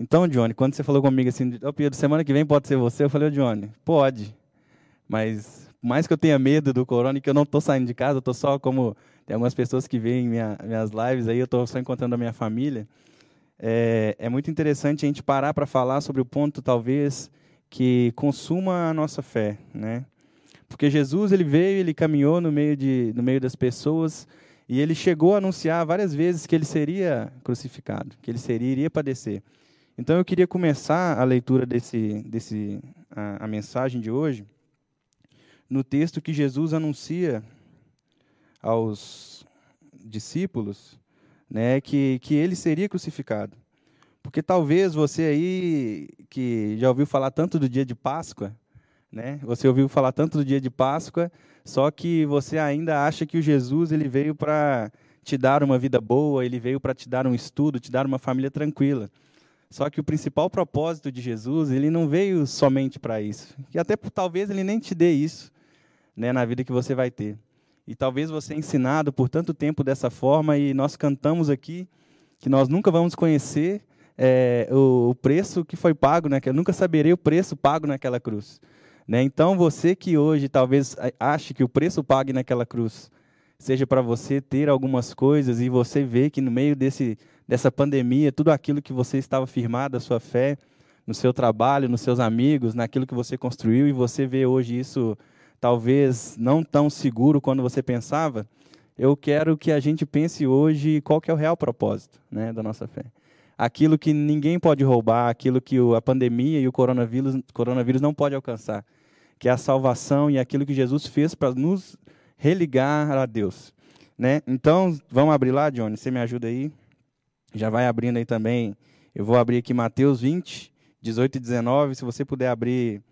Então, Johnny, quando você falou comigo assim, oh, Pedro, semana que vem pode ser você, eu falei, oh, Johnny, pode. Mas, mais que eu tenha medo do corona e que eu não estou saindo de casa, eu estou só como. Tem algumas pessoas que veem minha, minhas lives aí, eu estou só encontrando a minha família. É, é muito interessante a gente parar para falar sobre o ponto, talvez, que consuma a nossa fé, né? Porque Jesus ele veio, ele caminhou no meio de no meio das pessoas e ele chegou a anunciar várias vezes que ele seria crucificado, que ele seria iria padecer. Então eu queria começar a leitura desse desse a, a mensagem de hoje no texto que Jesus anuncia aos discípulos, né, que que ele seria crucificado. Porque talvez você aí que já ouviu falar tanto do dia de Páscoa, né? Você ouviu falar tanto do dia de Páscoa, só que você ainda acha que o Jesus ele veio para te dar uma vida boa, ele veio para te dar um estudo, te dar uma família tranquila. Só que o principal propósito de Jesus, ele não veio somente para isso. E até talvez ele nem te dê isso, né, na vida que você vai ter. E talvez você é ensinado por tanto tempo dessa forma e nós cantamos aqui que nós nunca vamos conhecer é, o, preço que foi pago, né? Que eu nunca saberei o preço pago naquela cruz. Né? Então, você que hoje talvez ache que o preço pago naquela cruz seja para você ter algumas coisas e você vê que no meio desse, dessa pandemia, tudo aquilo que você estava firmado, a sua fé, no seu trabalho, nos seus amigos, naquilo que você construiu, e você vê hoje isso talvez não tão seguro quando você pensava, eu quero que a gente pense hoje qual que é o real propósito né, da nossa fé aquilo que ninguém pode roubar, aquilo que a pandemia e o coronavírus, coronavírus não pode alcançar, que é a salvação e aquilo que Jesus fez para nos religar a Deus. Né? Então, vamos abrir lá, Johnny, você me ajuda aí? Já vai abrindo aí também. Eu vou abrir aqui Mateus 20, 18 e 19. Se você puder abrir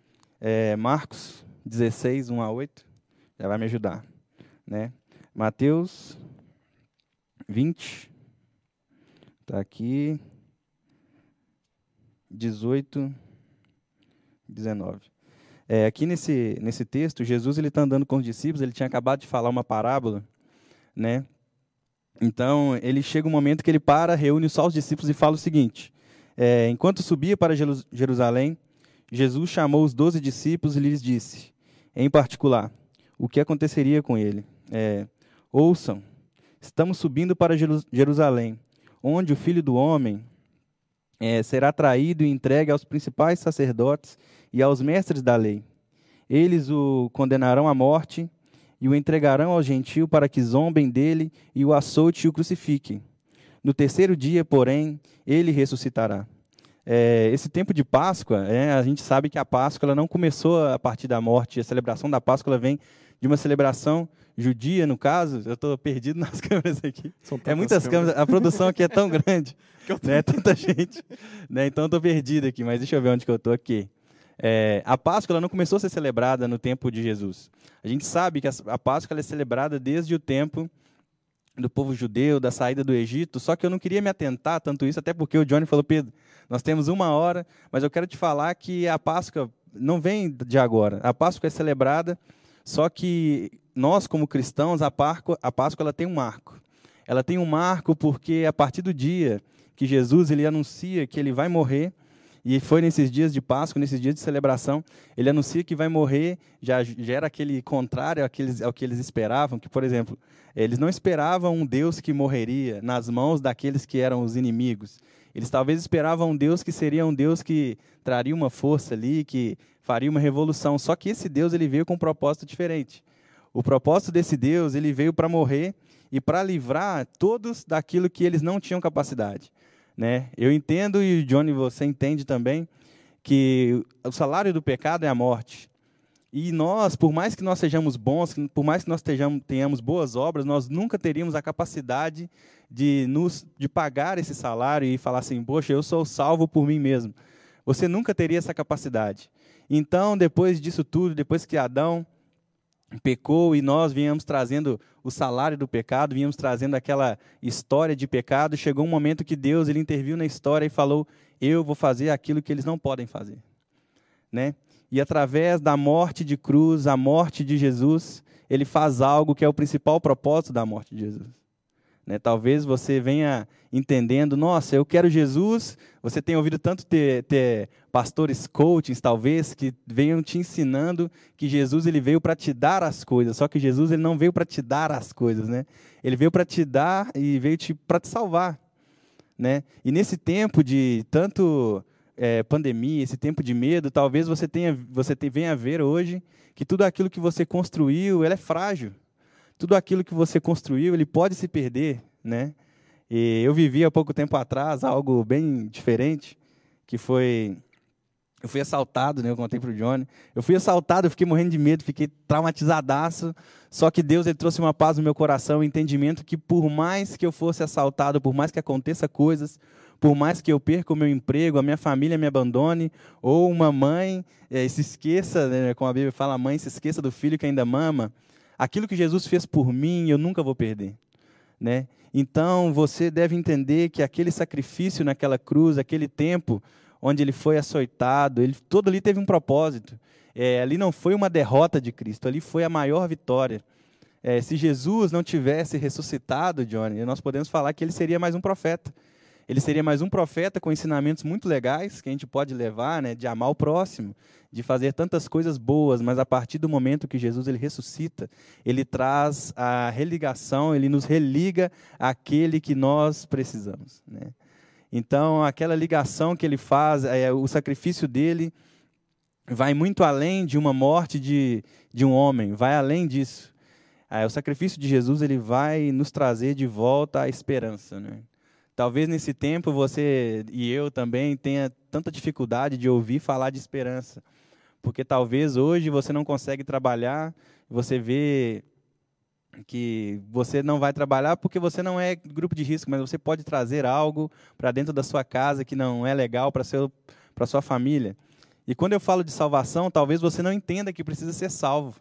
é, Marcos 16, 1 a 8, já vai me ajudar. Né? Mateus 20, está aqui. 18, 19. É, aqui nesse, nesse texto, Jesus está andando com os discípulos, ele tinha acabado de falar uma parábola, né? Então, ele chega um momento que ele para, reúne só os discípulos e fala o seguinte: é, enquanto subia para Jerusalém, Jesus chamou os doze discípulos e lhes disse, em particular, o que aconteceria com ele. É, Ouçam, estamos subindo para Jerusalém, onde o Filho do Homem é, será traído e entregue aos principais sacerdotes e aos mestres da lei. Eles o condenarão à morte e o entregarão ao gentio para que zombem dele e o açoite e o crucifiquem. No terceiro dia, porém, ele ressuscitará. É, esse tempo de Páscoa, é, a gente sabe que a Páscoa não começou a partir da morte, a celebração da Páscoa vem de uma celebração judia, no caso. Eu estou perdido nas câmeras aqui. É muitas câmeras. câmeras. A produção aqui é tão grande. né? Tanta gente. Né? Então eu estou perdido aqui, mas deixa eu ver onde que eu estou aqui. É, a Páscoa não começou a ser celebrada no tempo de Jesus. A gente sabe que a Páscoa é celebrada desde o tempo do povo judeu, da saída do Egito, só que eu não queria me atentar tanto isso, até porque o Johnny falou, Pedro, nós temos uma hora, mas eu quero te falar que a Páscoa não vem de agora. A Páscoa é celebrada só que nós, como cristãos, a Páscoa, a Páscoa ela tem um marco. Ela tem um marco porque a partir do dia que Jesus ele anuncia que ele vai morrer, e foi nesses dias de Páscoa, nesses dias de celebração, ele anuncia que vai morrer, já, já era aquele contrário ao que, eles, ao que eles esperavam, que, por exemplo, eles não esperavam um Deus que morreria nas mãos daqueles que eram os inimigos. Eles talvez esperavam um Deus que seria um Deus que traria uma força ali, que faria uma revolução. Só que esse Deus ele veio com um propósito diferente. O propósito desse Deus ele veio para morrer e para livrar todos daquilo que eles não tinham capacidade. Né? Eu entendo e Johnny você entende também que o salário do pecado é a morte. E nós, por mais que nós sejamos bons, por mais que nós tenhamos, tenhamos boas obras, nós nunca teríamos a capacidade de nos de pagar esse salário e falar assim, poxa, eu sou salvo por mim mesmo. Você nunca teria essa capacidade. Então, depois disso tudo, depois que Adão pecou e nós viemos trazendo o salário do pecado, viemos trazendo aquela história de pecado, chegou um momento que Deus ele interviu na história e falou: "Eu vou fazer aquilo que eles não podem fazer". Né? E através da morte de cruz, a morte de Jesus, ele faz algo que é o principal propósito da morte de Jesus. Né? Talvez você venha entendendo, nossa, eu quero Jesus. Você tem ouvido tanto ter, ter pastores coachings, talvez, que venham te ensinando que Jesus ele veio para te dar as coisas. Só que Jesus ele não veio para te dar as coisas, né? Ele veio para te dar e veio para te salvar, né? E nesse tempo de tanto é, pandemia, esse tempo de medo, talvez você tenha, você venha ver hoje que tudo aquilo que você construiu, é frágil tudo aquilo que você construiu, ele pode se perder, né? E eu vivi há pouco tempo atrás algo bem diferente, que foi eu fui assaltado, né? Eu contei para o Johnny. Eu fui assaltado, eu fiquei morrendo de medo, fiquei traumatizadaço. Só que Deus ele trouxe uma paz no meu coração, um entendimento que por mais que eu fosse assaltado, por mais que aconteça coisas, por mais que eu perca o meu emprego, a minha família me abandone, ou uma mãe é, se esqueça, né, como a Bíblia fala, a mãe se esqueça do filho que ainda mama, aquilo que Jesus fez por mim, eu nunca vou perder. Né? Então, você deve entender que aquele sacrifício naquela cruz, aquele tempo onde ele foi açoitado, ele, todo ali teve um propósito. É, ali não foi uma derrota de Cristo, ali foi a maior vitória. É, se Jesus não tivesse ressuscitado, Johnny, nós podemos falar que ele seria mais um profeta. Ele seria mais um profeta com ensinamentos muito legais que a gente pode levar, né, de amar o próximo, de fazer tantas coisas boas, mas a partir do momento que Jesus ele ressuscita, ele traz a religação, ele nos religa àquele que nós precisamos. Né? Então, aquela ligação que ele faz, é, o sacrifício dele vai muito além de uma morte de, de um homem, vai além disso. É, o sacrifício de Jesus ele vai nos trazer de volta a esperança. Né? Talvez nesse tempo você e eu também tenha tanta dificuldade de ouvir falar de esperança, porque talvez hoje você não consegue trabalhar, você vê que você não vai trabalhar porque você não é grupo de risco, mas você pode trazer algo para dentro da sua casa que não é legal para seu para sua família. E quando eu falo de salvação, talvez você não entenda que precisa ser salvo.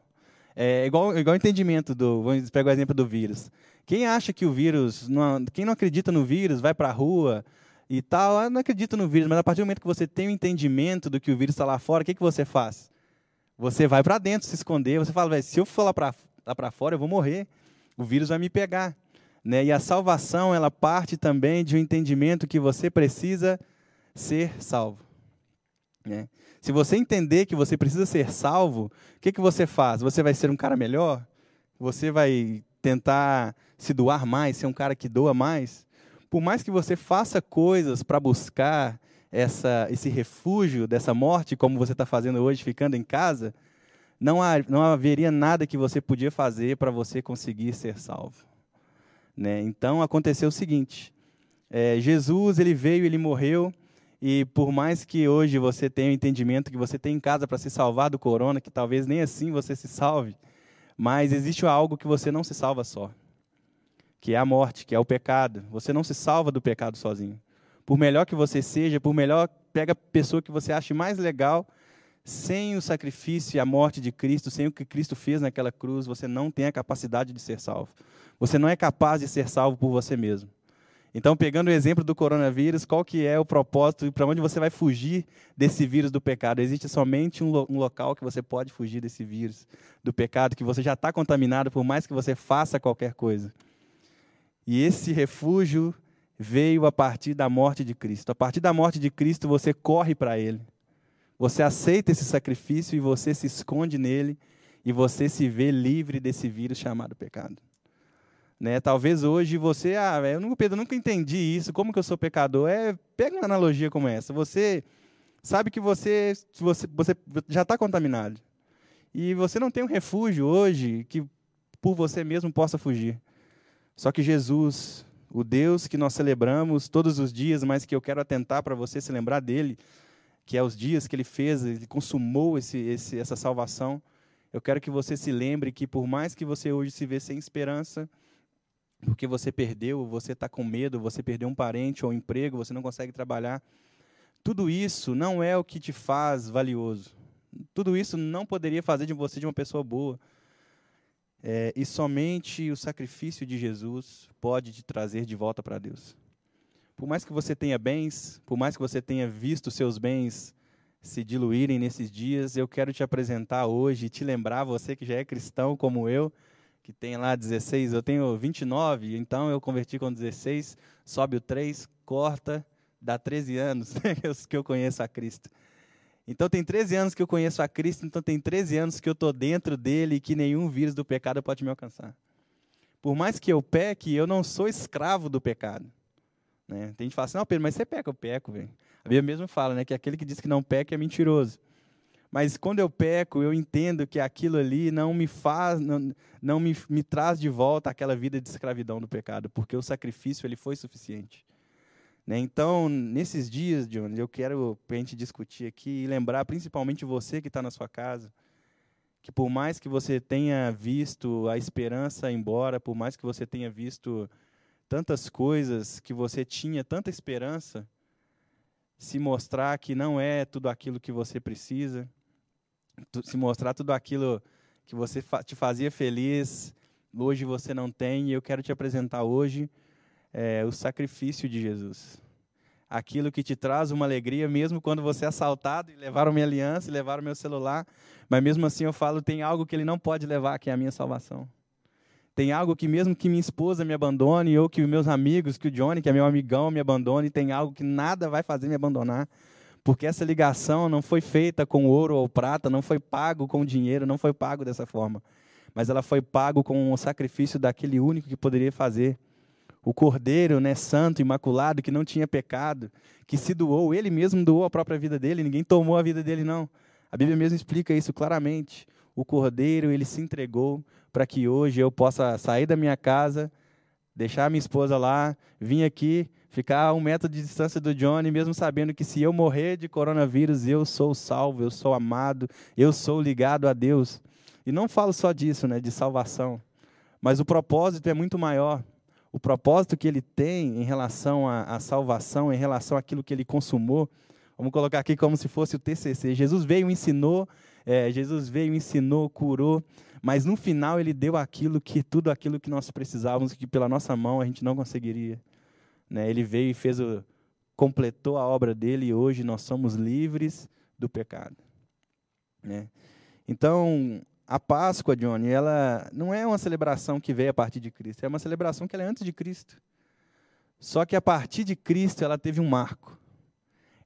É igual igual entendimento do, vamos pegar o exemplo do vírus. Quem acha que o vírus, não, quem não acredita no vírus, vai para a rua e tal, ah, não acredita no vírus, mas a partir do momento que você tem o um entendimento do que o vírus está lá fora, o que, que você faz? Você vai para dentro se esconder, você fala, se eu for lá para fora, eu vou morrer, o vírus vai me pegar. Né? E a salvação, ela parte também de um entendimento que você precisa ser salvo. Né? Se você entender que você precisa ser salvo, o que, que você faz? Você vai ser um cara melhor? Você vai tentar se doar mais, ser um cara que doa mais, por mais que você faça coisas para buscar essa, esse refúgio dessa morte, como você está fazendo hoje, ficando em casa, não, há, não haveria nada que você podia fazer para você conseguir ser salvo. Né? Então aconteceu o seguinte: é, Jesus ele veio, ele morreu, e por mais que hoje você tenha o entendimento que você tem em casa para se salvar do corona, que talvez nem assim você se salve, mas existe algo que você não se salva só, que é a morte, que é o pecado. Você não se salva do pecado sozinho. Por melhor que você seja, por melhor pega a pessoa que você ache mais legal, sem o sacrifício e a morte de Cristo, sem o que Cristo fez naquela cruz, você não tem a capacidade de ser salvo. Você não é capaz de ser salvo por você mesmo. Então, pegando o exemplo do coronavírus, qual que é o propósito e para onde você vai fugir desse vírus do pecado? Existe somente um, lo um, local que você pode fugir desse vírus do pecado, que você já está contaminado, por mais que você faça qualquer coisa. E esse refúgio veio a partir da morte de Cristo. A partir da morte de Cristo, você corre para Ele. Você aceita esse sacrifício e você se esconde nele e você se vê livre desse vírus chamado pecado. Né? Talvez hoje você, ah, eu nunca, Pedro, nunca entendi isso, como que eu sou pecador? É, pega uma analogia como essa. Você sabe que você, você, você já está contaminado. E você não tem um refúgio hoje que por você mesmo possa fugir. Só que Jesus, o Deus que nós celebramos todos os dias, mas que eu quero atentar para você se lembrar dele, que é os dias que ele fez, ele consumou esse, esse, essa salvação. Eu quero que você se lembre que por mais que você hoje se vê sem esperança, porque você perdeu, você está com medo, você perdeu um parente ou um emprego, você não consegue trabalhar. Tudo isso não é o que te faz valioso. Tudo isso não poderia fazer de você de uma pessoa boa. É, e somente o sacrifício de Jesus pode te trazer de volta para Deus. Por mais que você tenha bens, por mais que você tenha visto seus bens se diluírem nesses dias, eu quero te apresentar hoje te lembrar, você que já é cristão como eu, que tem lá 16, eu tenho 29, então eu converti com 16, sobe o 3, corta, dá 13 anos que eu conheço a Cristo. Então tem 13 anos que eu conheço a Cristo, então tem 13 anos que eu estou dentro dele e que nenhum vírus do pecado pode me alcançar. Por mais que eu peque, eu não sou escravo do pecado. Né? Tem gente que fala assim, não, Pedro, mas você peca, eu peco, velho. A Bíblia mesmo fala, né, que aquele que diz que não peca é mentiroso. Mas quando eu peco, eu entendo que aquilo ali não me faz, não, não me, me traz de volta aquela vida de escravidão do pecado, porque o sacrifício ele foi suficiente. Né? Então, nesses dias, John, eu quero a gente discutir aqui e lembrar principalmente você que está na sua casa, que por mais que você tenha visto a esperança embora, por mais que você tenha visto tantas coisas que você tinha tanta esperança, se mostrar que não é tudo aquilo que você precisa, se mostrar tudo aquilo que você te fazia feliz, hoje você não tem, e eu quero te apresentar hoje é, o sacrifício de Jesus. Aquilo que te traz uma alegria, mesmo quando você é assaltado, e levaram minha aliança, e levaram meu celular, mas mesmo assim eu falo, tem algo que ele não pode levar, que é a minha salvação. Tem algo que mesmo que minha esposa me abandone, ou que meus amigos, que o Johnny, que é meu amigão, me abandone, tem algo que nada vai fazer me abandonar, porque essa ligação não foi feita com ouro ou prata, não foi pago com dinheiro, não foi pago dessa forma. Mas ela foi pago com o sacrifício daquele único que poderia fazer. O Cordeiro, né, santo, imaculado, que não tinha pecado, que se doou, ele mesmo doou a própria vida dele, ninguém tomou a vida dele não. A Bíblia mesmo explica isso claramente. O Cordeiro, ele se entregou para que hoje eu possa sair da minha casa, deixar minha esposa lá, vir aqui ficar a um metro de distância do Johnny, mesmo sabendo que se eu morrer de coronavírus, eu sou salvo, eu sou amado, eu sou ligado a Deus. E não falo só disso, né, de salvação, mas o propósito é muito maior. O propósito que ele tem em relação à, à salvação, em relação àquilo que ele consumou, vamos colocar aqui como se fosse o TCC. Jesus veio, ensinou, é, Jesus veio, ensinou, curou, mas no final ele deu aquilo que tudo aquilo que nós precisávamos, que pela nossa mão a gente não conseguiria. Né? Ele veio e fez o, completou a obra dele e hoje nós somos livres do pecado. Né? Então, a Páscoa, Johnny, ela não é uma celebração que veio a partir de Cristo, é uma celebração que é antes de Cristo. Só que a partir de Cristo ela teve um marco.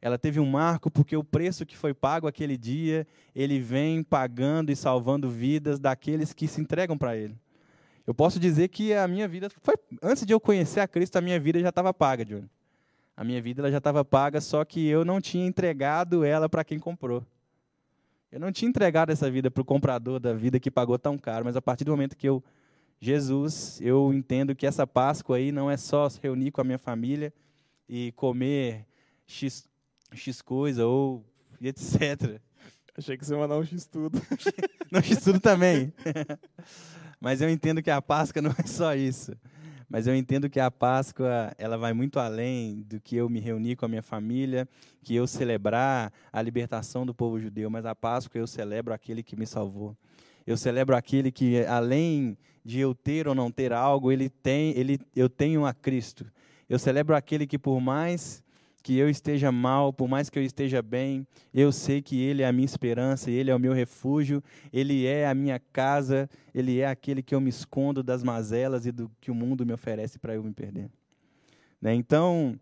Ela teve um marco porque o preço que foi pago aquele dia, ele vem pagando e salvando vidas daqueles que se entregam para ele. Eu posso dizer que a minha vida foi antes de eu conhecer a Cristo, a minha vida já estava paga, Johnny. A minha vida ela já estava paga, só que eu não tinha entregado ela para quem comprou. Eu não tinha entregado essa vida para o comprador da vida que pagou tão caro, mas a partir do momento que eu Jesus, eu entendo que essa Páscoa aí não é só se reunir com a minha família e comer X, X coisa ou etc. Achei que você ia mandar um X tudo. não, X tudo também. Mas eu entendo que a Páscoa não é só isso. Mas eu entendo que a Páscoa ela vai muito além do que eu me reunir com a minha família, que eu celebrar a libertação do povo judeu. Mas a Páscoa eu celebro aquele que me salvou. Eu celebro aquele que, além de eu ter ou não ter algo, ele tem, ele, eu tenho a Cristo. Eu celebro aquele que, por mais que eu esteja mal, por mais que eu esteja bem, eu sei que Ele é a minha esperança, Ele é o meu refúgio, Ele é a minha casa, Ele é aquele que eu me escondo das mazelas e do que o mundo me oferece para eu me perder. Né? Então,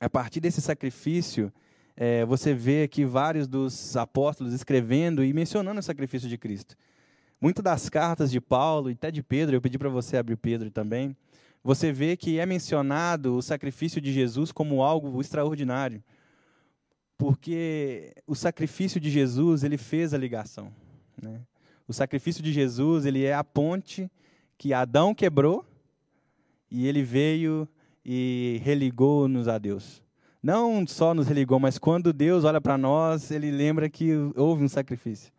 a partir desse sacrifício, é, você vê aqui vários dos apóstolos escrevendo e mencionando o sacrifício de Cristo. Muitas das cartas de Paulo e até de Pedro, eu pedi para você abrir Pedro também, você vê que é mencionado o sacrifício de Jesus como algo extraordinário. Porque o sacrifício de Jesus, ele fez a ligação. Né? O sacrifício de Jesus, ele é a ponte que Adão quebrou e ele veio e religou-nos a Deus. Não só nos religou, mas quando Deus olha para nós, ele lembra que houve um sacrifício.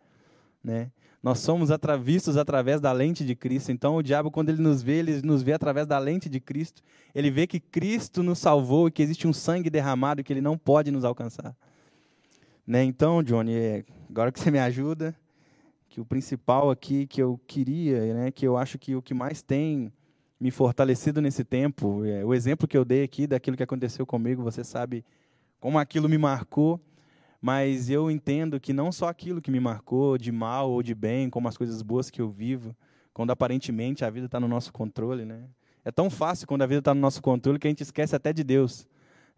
Né? Nós somos vistos através da lente de Cristo. Então, o diabo, quando ele nos vê, ele nos vê através da lente de Cristo. Ele vê que Cristo nos salvou e que existe um sangue derramado que ele não pode nos alcançar. Né? Então, Johnny, é, agora que você me ajuda, que o principal aqui que eu queria, né, que eu acho que o que mais tem me fortalecido nesse tempo, é, o exemplo que eu dei aqui daquilo que aconteceu comigo, você sabe como aquilo me marcou mas eu entendo que não só aquilo que me marcou de mal ou de bem, como as coisas boas que eu vivo, quando aparentemente a vida está no nosso controle, né? É tão fácil quando a vida está no nosso controle que a gente esquece até de Deus.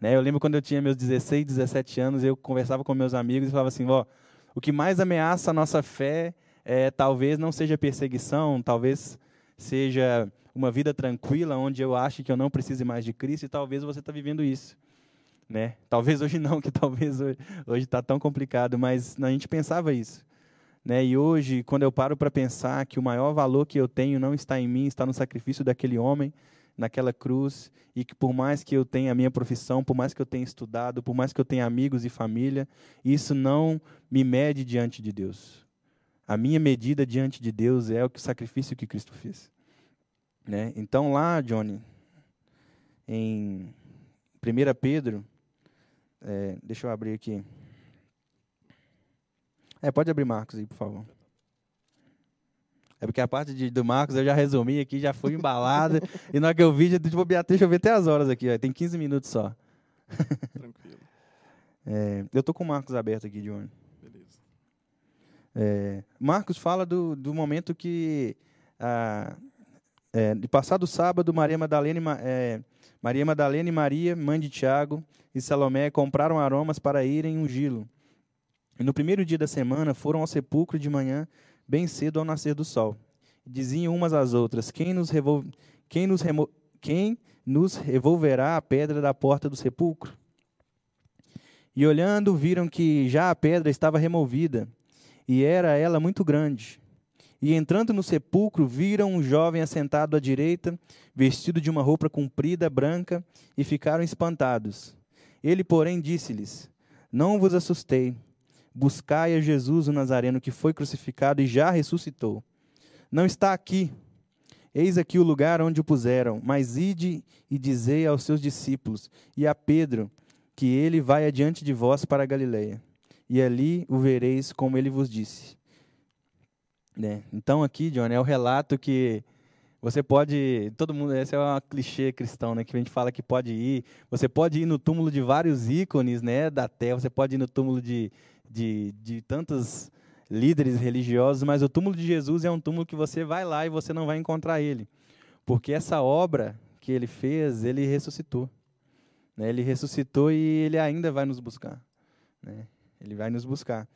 Né? Eu lembro quando eu tinha meus 16, 17 anos, eu conversava com meus amigos e falava assim, ó, o que mais ameaça a nossa fé é, talvez não seja perseguição, talvez seja uma vida tranquila, onde eu acho que eu não precise mais de Cristo, e talvez você está vivendo isso. Né? Talvez hoje não, que talvez hoje está tão complicado, mas a gente pensava isso. Né? E hoje, quando eu paro para pensar que o maior valor que eu tenho não está em mim, está no sacrifício daquele homem naquela cruz, e que por mais que eu tenha a minha profissão, por mais que eu tenha estudado, por mais que eu tenha amigos e família, isso não me mede diante de Deus. A minha medida diante de Deus é o sacrifício que Cristo fez. Né? Então, lá, Johnny, em 1 Pedro, é, deixa eu abrir aqui. É, pode abrir Marcos aí, por favor. É porque a parte de, do Marcos eu já resumi aqui, já fui embalada. e na hora que eu vi, já, tipo, deixa eu ver até as horas aqui. Ó, tem 15 minutos só. Tranquilo. É, eu tô com o Marcos aberto aqui, Johnny. Beleza. É, Marcos fala do, do momento que ah, é, de passado sábado, Maria Madalena, é, Maria Madalena e Maria, mãe de Tiago e Salomé, compraram aromas para irem ungí-lo. E no primeiro dia da semana foram ao sepulcro de manhã, bem cedo ao nascer do sol. Diziam umas às outras: Quem nos, revol... Quem nos, remo... Quem nos revolverá a pedra da porta do sepulcro? E olhando, viram que já a pedra estava removida, e era ela muito grande. E entrando no sepulcro, viram um jovem assentado à direita, vestido de uma roupa comprida, branca, e ficaram espantados. Ele, porém, disse-lhes: Não vos assustei. Buscai a Jesus o Nazareno, que foi crucificado e já ressuscitou. Não está aqui. Eis aqui o lugar onde o puseram. Mas ide e dizei aos seus discípulos e a Pedro que ele vai adiante de vós para a Galileia. E ali o vereis como ele vos disse. Né? Então aqui, John, é o relato que você pode, todo mundo, esse é um clichê cristão, né, que a gente fala que pode ir. Você pode ir no túmulo de vários ícones, né, da terra. Você pode ir no túmulo de, de, de tantos líderes religiosos, mas o túmulo de Jesus é um túmulo que você vai lá e você não vai encontrar ele, porque essa obra que ele fez, ele ressuscitou. Né? Ele ressuscitou e ele ainda vai nos buscar. Né? Ele vai nos buscar.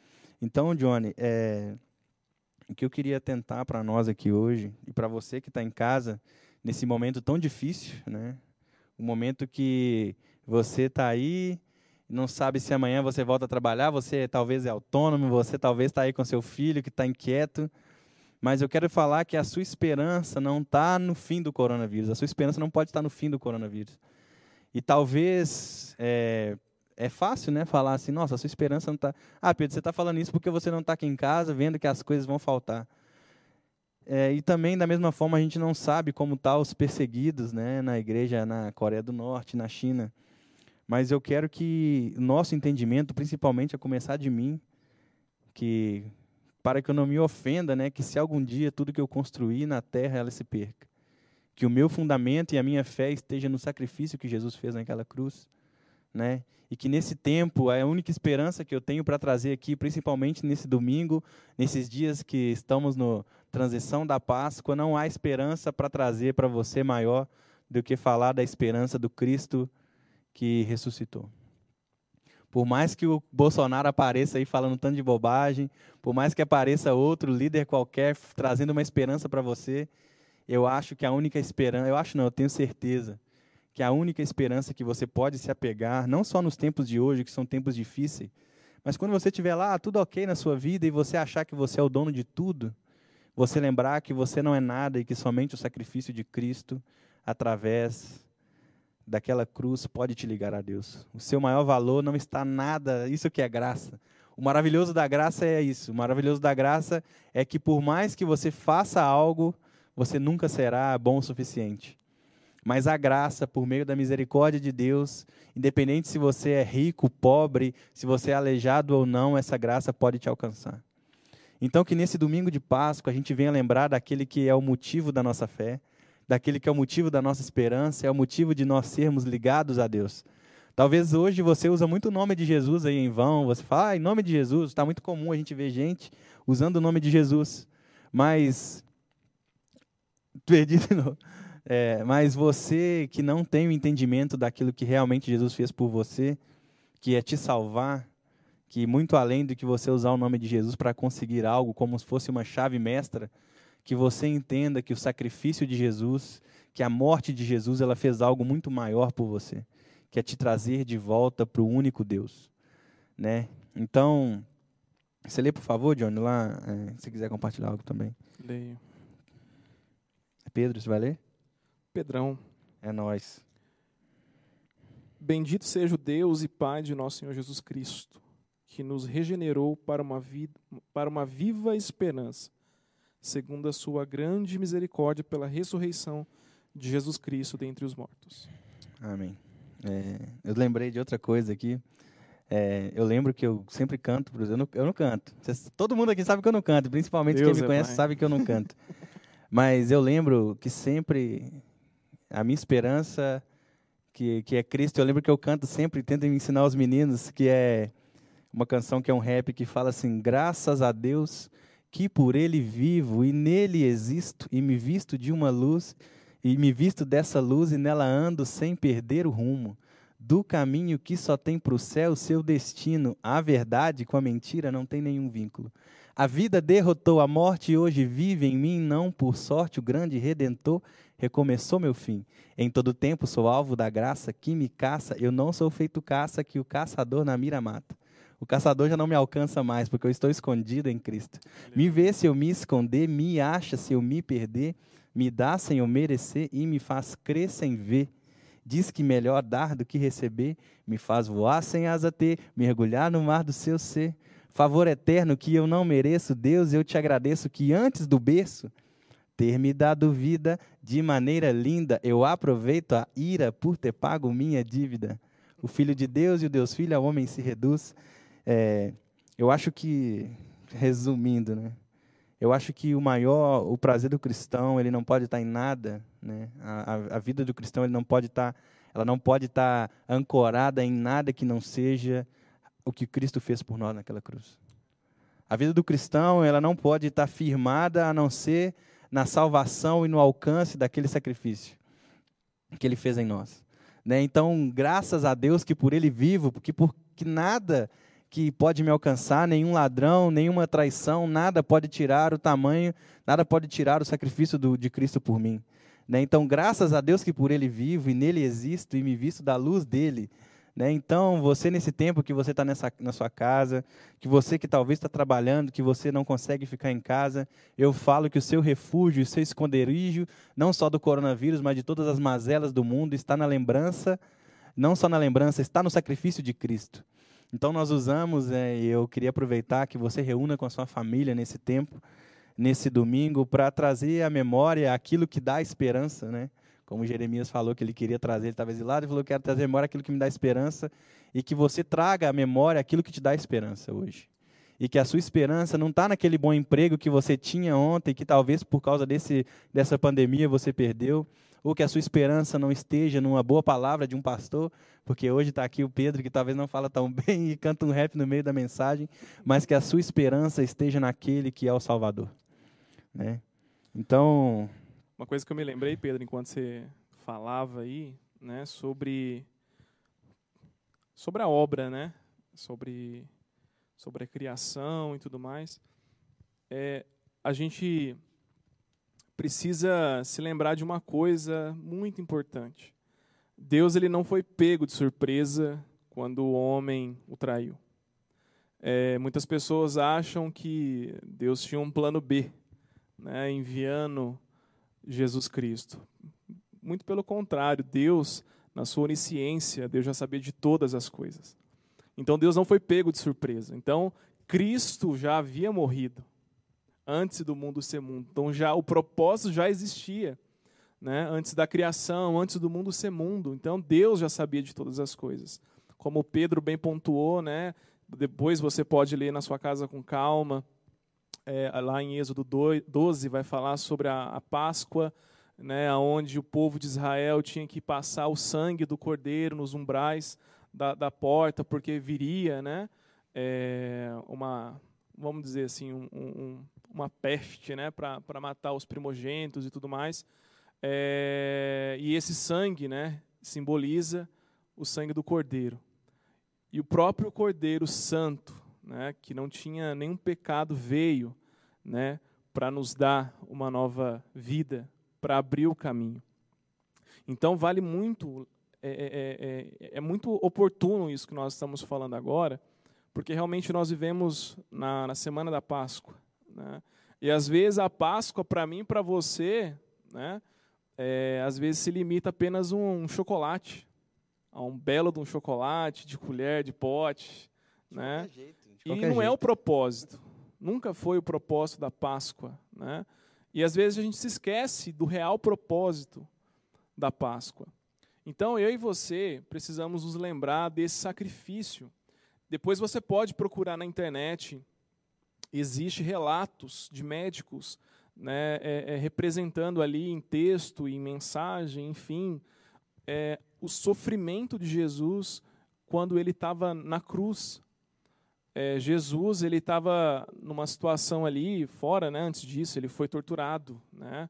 Então, Johnny, é, o que eu queria tentar para nós aqui hoje, e para você que está em casa, nesse momento tão difícil, né? um momento que você está aí, não sabe se amanhã você volta a trabalhar, você talvez é autônomo, você talvez está aí com seu filho que está inquieto, mas eu quero falar que a sua esperança não está no fim do coronavírus, a sua esperança não pode estar no fim do coronavírus. E talvez é, é fácil, né, falar assim, nossa, a sua esperança não está. Ah, Pedro, você está falando isso porque você não está aqui em casa, vendo que as coisas vão faltar. É, e também, da mesma forma, a gente não sabe como estão tá os perseguidos né, na igreja na Coreia do Norte, na China. Mas eu quero que nosso entendimento, principalmente a começar de mim, que para que eu não me ofenda, né, que se algum dia tudo que eu construí na terra ela se perca. Que o meu fundamento e a minha fé esteja no sacrifício que Jesus fez naquela cruz né? E que nesse tempo é a única esperança que eu tenho para trazer aqui, principalmente nesse domingo, nesses dias que estamos no transição da Páscoa, não há esperança para trazer para você maior do que falar da esperança do Cristo que ressuscitou. Por mais que o Bolsonaro apareça aí falando tanto de bobagem, por mais que apareça outro líder qualquer trazendo uma esperança para você, eu acho que a única esperança, eu acho não, eu tenho certeza que a única esperança que você pode se apegar, não só nos tempos de hoje, que são tempos difíceis, mas quando você estiver lá, tudo ok na sua vida, e você achar que você é o dono de tudo, você lembrar que você não é nada e que somente o sacrifício de Cristo, através daquela cruz, pode te ligar a Deus. O seu maior valor não está nada, isso que é graça. O maravilhoso da graça é isso. O maravilhoso da graça é que por mais que você faça algo, você nunca será bom o suficiente. Mas a graça, por meio da misericórdia de Deus, independente se você é rico, pobre, se você é aleijado ou não, essa graça pode te alcançar. Então, que nesse domingo de Páscoa a gente venha lembrar daquele que é o motivo da nossa fé, daquele que é o motivo da nossa esperança, é o motivo de nós sermos ligados a Deus. Talvez hoje você usa muito o nome de Jesus aí em vão, você fala, ah, em nome de Jesus, está muito comum a gente ver gente usando o nome de Jesus. Mas Perdi de novo. É, mas você que não tem o entendimento daquilo que realmente Jesus fez por você, que é te salvar, que muito além do que você usar o nome de Jesus para conseguir algo, como se fosse uma chave mestra, que você entenda que o sacrifício de Jesus, que a morte de Jesus, ela fez algo muito maior por você, que é te trazer de volta para o único Deus, né? Então, você lê, por favor, Johnny, lá, é, se quiser compartilhar algo também. Leio. Pedro, você vai ler? Pedrão. É nós. Bendito seja o Deus e Pai de nosso Senhor Jesus Cristo, que nos regenerou para uma, vida, para uma viva esperança, segundo a sua grande misericórdia pela ressurreição de Jesus Cristo dentre os mortos. Amém. É, eu lembrei de outra coisa aqui. É, eu lembro que eu sempre canto, eu não, eu não canto. Cês, todo mundo aqui sabe que eu não canto, principalmente Deus quem me é conhece pai. sabe que eu não canto. Mas eu lembro que sempre a minha esperança, que, que é Cristo, eu lembro que eu canto sempre, tento ensinar aos meninos, que é uma canção que é um rap que fala assim: graças a Deus que por Ele vivo e nele existo e me visto de uma luz e me visto dessa luz e nela ando sem perder o rumo do caminho que só tem para o céu seu destino. A verdade com a mentira não tem nenhum vínculo. A vida derrotou a morte e hoje vive em mim, não por sorte, o grande redentor recomeçou meu fim. Em todo tempo sou alvo da graça que me caça, eu não sou feito caça que o caçador na mira mata. O caçador já não me alcança mais, porque eu estou escondido em Cristo. Me vê se eu me esconder, me acha se eu me perder, me dá sem eu merecer e me faz crer sem ver. Diz que melhor dar do que receber, me faz voar sem asa ter, mergulhar no mar do seu ser. Favor eterno que eu não mereço, Deus, eu te agradeço que antes do berço ter me dado vida de maneira linda, eu aproveito a ira por ter pago minha dívida. O Filho de Deus e o Deus Filho ao homem se reduz. É, eu acho que, resumindo, né? Eu acho que o maior, o prazer do cristão, ele não pode estar em nada, né? A, a, a vida do cristão, ele não pode estar, ela não pode estar ancorada em nada que não seja o que Cristo fez por nós naquela cruz. A vida do cristão, ela não pode estar firmada a não ser na salvação e no alcance daquele sacrifício que ele fez em nós. Né? Então, graças a Deus que por ele vivo, porque por que nada que pode me alcançar, nenhum ladrão, nenhuma traição, nada pode tirar o tamanho, nada pode tirar o sacrifício do, de Cristo por mim. Né? Então, graças a Deus que por ele vivo e nele existo e me visto da luz dele. Né? Então, você nesse tempo que você está na sua casa, que você que talvez está trabalhando, que você não consegue ficar em casa, eu falo que o seu refúgio, o seu esconderijo, não só do coronavírus, mas de todas as mazelas do mundo, está na lembrança, não só na lembrança, está no sacrifício de Cristo. Então, nós usamos, é, e eu queria aproveitar que você reúna com a sua família nesse tempo, nesse domingo, para trazer à memória aquilo que dá esperança, né? Como Jeremias falou que ele queria trazer, ele estava exilado, ele falou que quero trazer à memória aquilo que me dá esperança, e que você traga à memória aquilo que te dá esperança hoje. E que a sua esperança não está naquele bom emprego que você tinha ontem, que talvez por causa desse, dessa pandemia você perdeu, ou que a sua esperança não esteja numa boa palavra de um pastor, porque hoje está aqui o Pedro, que talvez não fala tão bem e canta um rap no meio da mensagem, mas que a sua esperança esteja naquele que é o Salvador. Né? Então. Uma coisa que eu me lembrei, Pedro, enquanto você falava aí, né, sobre sobre a obra, né, sobre sobre a criação e tudo mais, é, a gente precisa se lembrar de uma coisa muito importante. Deus ele não foi pego de surpresa quando o homem o traiu. É, muitas pessoas acham que Deus tinha um plano B, né, enviando Jesus Cristo. Muito pelo contrário, Deus, na sua onisciência, Deus já sabia de todas as coisas. Então Deus não foi pego de surpresa. Então Cristo já havia morrido antes do mundo ser mundo. Então já o propósito já existia, né? Antes da criação, antes do mundo ser mundo. Então Deus já sabia de todas as coisas. Como Pedro bem pontuou, né? Depois você pode ler na sua casa com calma. É, lá em Êxodo 12 vai falar sobre a, a Páscoa, né? Onde o povo de Israel tinha que passar o sangue do cordeiro nos umbrais da, da porta, porque viria, né? É, uma vamos dizer assim, um, um, uma peste, né, para matar os primogênitos e tudo mais. É, e esse sangue, né, simboliza o sangue do Cordeiro. E o próprio Cordeiro Santo, né, que não tinha nenhum pecado, veio, né, para nos dar uma nova vida, para abrir o caminho. Então vale muito, é, é, é, é, muito oportuno isso que nós estamos falando agora, porque realmente nós vivemos na, na semana da Páscoa. Né? E às vezes a Páscoa, para mim e para você, né, é, às vezes se limita apenas um, um chocolate, a um belo de um chocolate, de colher, de pote. De né? De e não jeito. é o propósito. Nunca foi o propósito da Páscoa. Né? E às vezes a gente se esquece do real propósito da Páscoa. Então eu e você precisamos nos lembrar desse sacrifício depois você pode procurar na internet, existe relatos de médicos né, é, é, representando ali em texto, em mensagem, enfim, é, o sofrimento de Jesus quando ele estava na cruz. É, Jesus ele estava numa situação ali fora, né, antes disso ele foi torturado, né?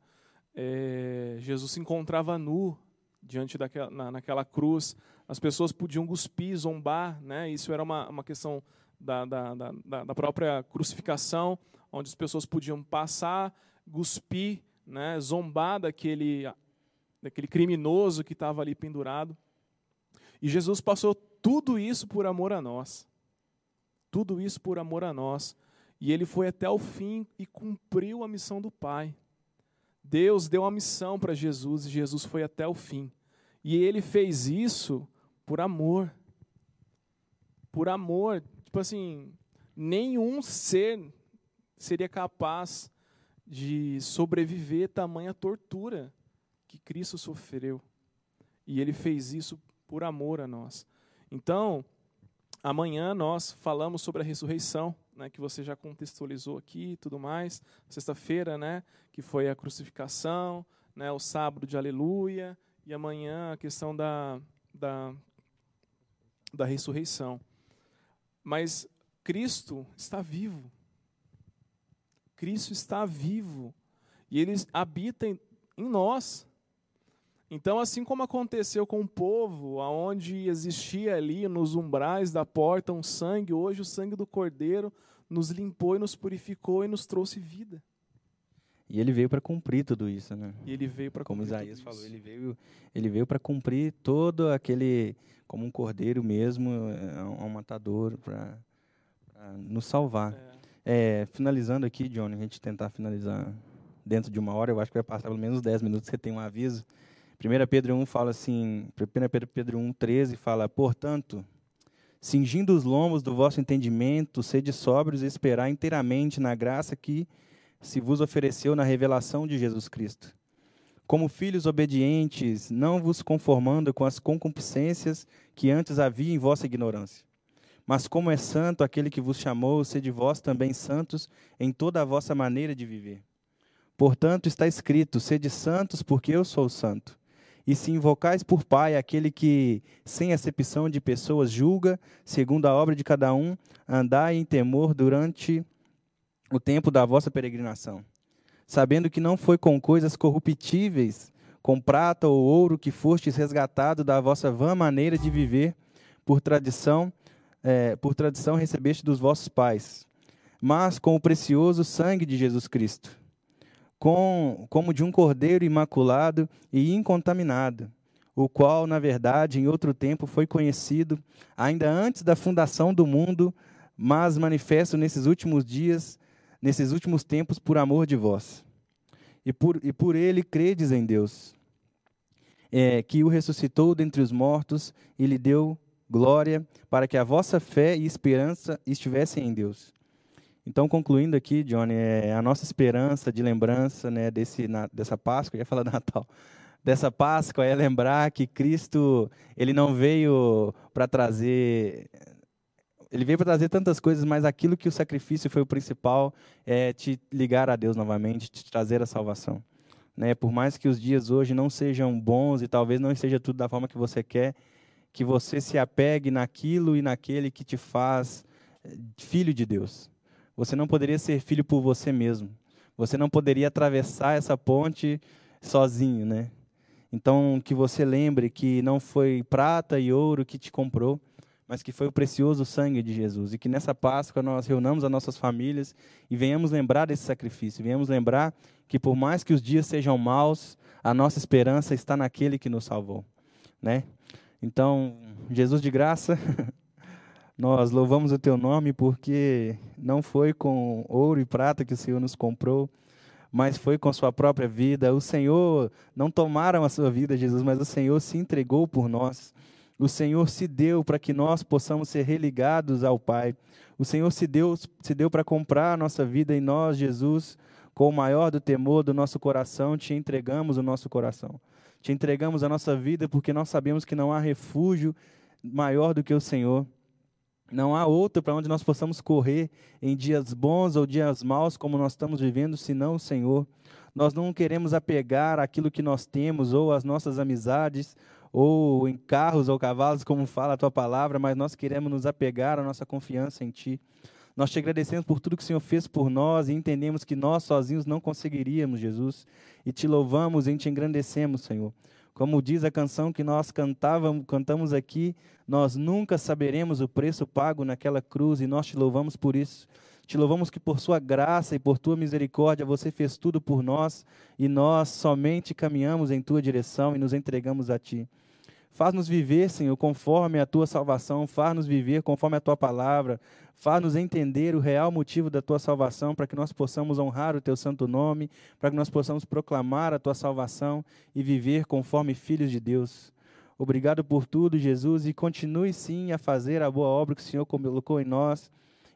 É, Jesus se encontrava nu diante daquela na, naquela cruz as pessoas podiam cuspir, zombar, né? isso era uma, uma questão da, da, da, da própria crucificação, onde as pessoas podiam passar, cuspir, né? zombar daquele, daquele criminoso que estava ali pendurado. E Jesus passou tudo isso por amor a nós. Tudo isso por amor a nós. E ele foi até o fim e cumpriu a missão do Pai. Deus deu uma missão para Jesus e Jesus foi até o fim. E ele fez isso por amor. Por amor. Tipo assim, nenhum ser seria capaz de sobreviver tamanha tortura que Cristo sofreu. E ele fez isso por amor a nós. Então, amanhã nós falamos sobre a ressurreição, né, que você já contextualizou aqui e tudo mais. Sexta-feira, né, que foi a crucificação, né, o sábado de aleluia, e amanhã a questão da, da da ressurreição. Mas Cristo está vivo. Cristo está vivo. E ele habita em, em nós. Então, assim como aconteceu com o povo, aonde existia ali nos umbrais da porta um sangue, hoje o sangue do Cordeiro nos limpou e nos purificou e nos trouxe vida. E ele veio para cumprir tudo isso, né? E ele veio para Como Isaías falou, ele veio, ele veio para cumprir todo aquele como um cordeiro mesmo, é, um matador para nos salvar. É. É, finalizando aqui, Johnny, a gente tentar finalizar dentro de uma hora, eu acho que vai passar pelo menos 10 minutos, você tem um aviso. 1 Pedro 1 fala assim, 1 Pedro 1, 13 fala, portanto, cingindo os lombos do vosso entendimento, sede sóbrios e esperar inteiramente na graça que se vos ofereceu na revelação de Jesus Cristo. Como filhos obedientes, não vos conformando com as concupiscências que antes havia em vossa ignorância. Mas como é santo aquele que vos chamou, sede vós também santos em toda a vossa maneira de viver. Portanto, está escrito: sede santos, porque eu sou santo. E se invocais por Pai aquele que, sem acepção de pessoas, julga, segundo a obra de cada um, andai em temor durante o tempo da vossa peregrinação, sabendo que não foi com coisas corruptíveis, com prata ou ouro, que fostes resgatado da vossa vã maneira de viver, por tradição, é, por tradição recebeste dos vossos pais, mas com o precioso sangue de Jesus Cristo, com, como de um cordeiro imaculado e incontaminado, o qual, na verdade, em outro tempo foi conhecido, ainda antes da fundação do mundo, mas manifesto nesses últimos dias nesses últimos tempos por amor de vós. E por, e por ele credes em Deus, é, que o ressuscitou dentre os mortos e lhe deu glória, para que a vossa fé e esperança estivessem em Deus. Então, concluindo aqui, Johnny, é, a nossa esperança de lembrança né, desse, na, dessa Páscoa, eu ia falar Natal, dessa Páscoa é lembrar que Cristo ele não veio para trazer ele veio para trazer tantas coisas, mas aquilo que o sacrifício foi o principal é te ligar a Deus novamente, te trazer a salvação. Né? Por mais que os dias hoje não sejam bons e talvez não seja tudo da forma que você quer, que você se apegue naquilo e naquele que te faz eh, filho de Deus. Você não poderia ser filho por você mesmo. Você não poderia atravessar essa ponte sozinho, né? Então, que você lembre que não foi prata e ouro que te comprou, mas que foi o precioso sangue de Jesus. E que nessa Páscoa nós reunamos as nossas famílias e venhamos lembrar desse sacrifício. Venhamos lembrar que, por mais que os dias sejam maus, a nossa esperança está naquele que nos salvou. Né? Então, Jesus de graça, nós louvamos o teu nome porque não foi com ouro e prata que o Senhor nos comprou, mas foi com sua própria vida. O Senhor não tomaram a sua vida, Jesus, mas o Senhor se entregou por nós. O Senhor se deu para que nós possamos ser religados ao Pai. O Senhor se deu, se deu para comprar a nossa vida e nós, Jesus, com o maior do temor do nosso coração, te entregamos o nosso coração. Te entregamos a nossa vida porque nós sabemos que não há refúgio maior do que o Senhor. Não há outro para onde nós possamos correr em dias bons ou dias maus, como nós estamos vivendo, senão o Senhor. Nós não queremos apegar aquilo que nós temos, ou as nossas amizades, ou em carros ou cavalos, como fala a tua palavra, mas nós queremos nos apegar à nossa confiança em Ti. Nós te agradecemos por tudo que o Senhor fez por nós e entendemos que nós sozinhos não conseguiríamos, Jesus. E te louvamos e te engrandecemos, Senhor. Como diz a canção que nós cantávamos, cantamos aqui, nós nunca saberemos o preço pago naquela cruz e nós te louvamos por isso. Te louvamos que por sua graça e por tua misericórdia você fez tudo por nós e nós somente caminhamos em tua direção e nos entregamos a ti. Faz-nos viver, Senhor, conforme a tua salvação, faz-nos viver conforme a tua palavra, faz-nos entender o real motivo da tua salvação, para que nós possamos honrar o teu santo nome, para que nós possamos proclamar a tua salvação e viver conforme filhos de Deus. Obrigado por tudo, Jesus, e continue sim a fazer a boa obra que o Senhor colocou em nós.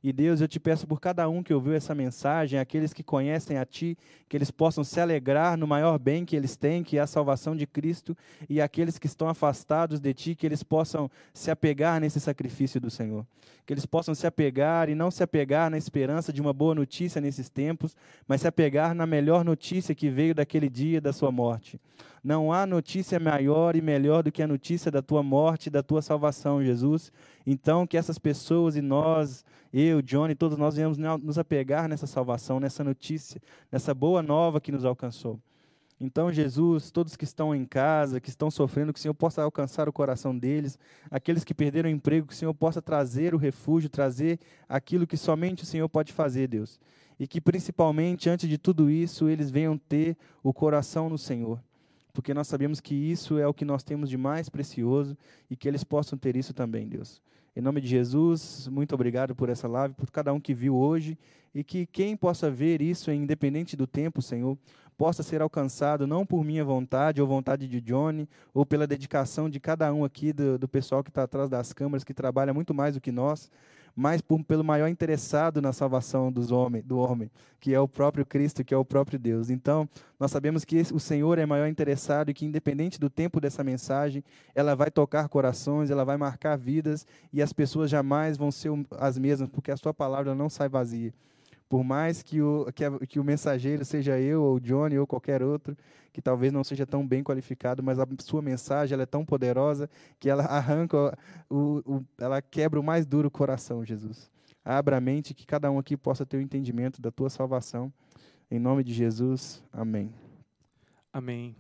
E Deus, eu te peço por cada um que ouviu essa mensagem, aqueles que conhecem a Ti, que eles possam se alegrar no maior bem que eles têm, que é a salvação de Cristo, e aqueles que estão afastados de Ti, que eles possam se apegar nesse sacrifício do Senhor. Que eles possam se apegar e não se apegar na esperança de uma boa notícia nesses tempos, mas se apegar na melhor notícia que veio daquele dia da Sua morte. Não há notícia maior e melhor do que a notícia da Tua morte e da Tua salvação, Jesus. Então, que essas pessoas e nós eu, Johnny, todos nós viemos nos apegar nessa salvação, nessa notícia, nessa boa nova que nos alcançou. Então, Jesus, todos que estão em casa, que estão sofrendo, que o Senhor possa alcançar o coração deles, aqueles que perderam o emprego, que o Senhor possa trazer o refúgio, trazer aquilo que somente o Senhor pode fazer, Deus. E que principalmente, antes de tudo isso, eles venham ter o coração no Senhor. Porque nós sabemos que isso é o que nós temos de mais precioso e que eles possam ter isso também, Deus. Em nome de Jesus, muito obrigado por essa live, por cada um que viu hoje e que quem possa ver isso, independente do tempo, Senhor, possa ser alcançado não por minha vontade ou vontade de Johnny, ou pela dedicação de cada um aqui do, do pessoal que está atrás das câmeras, que trabalha muito mais do que nós, mas por, pelo maior interessado na salvação dos homem, do homem, que é o próprio Cristo, que é o próprio Deus. Então, nós sabemos que o Senhor é maior interessado e que, independente do tempo dessa mensagem, ela vai tocar corações, ela vai marcar vidas e as pessoas jamais vão ser as mesmas, porque a sua palavra não sai vazia. Por mais que o, que, a, que o mensageiro seja eu, ou Johnny, ou qualquer outro, que talvez não seja tão bem qualificado, mas a sua mensagem ela é tão poderosa que ela arranca, o, o, ela quebra o mais duro coração, Jesus. Abra a mente que cada um aqui possa ter o entendimento da tua salvação. Em nome de Jesus, amém. Amém.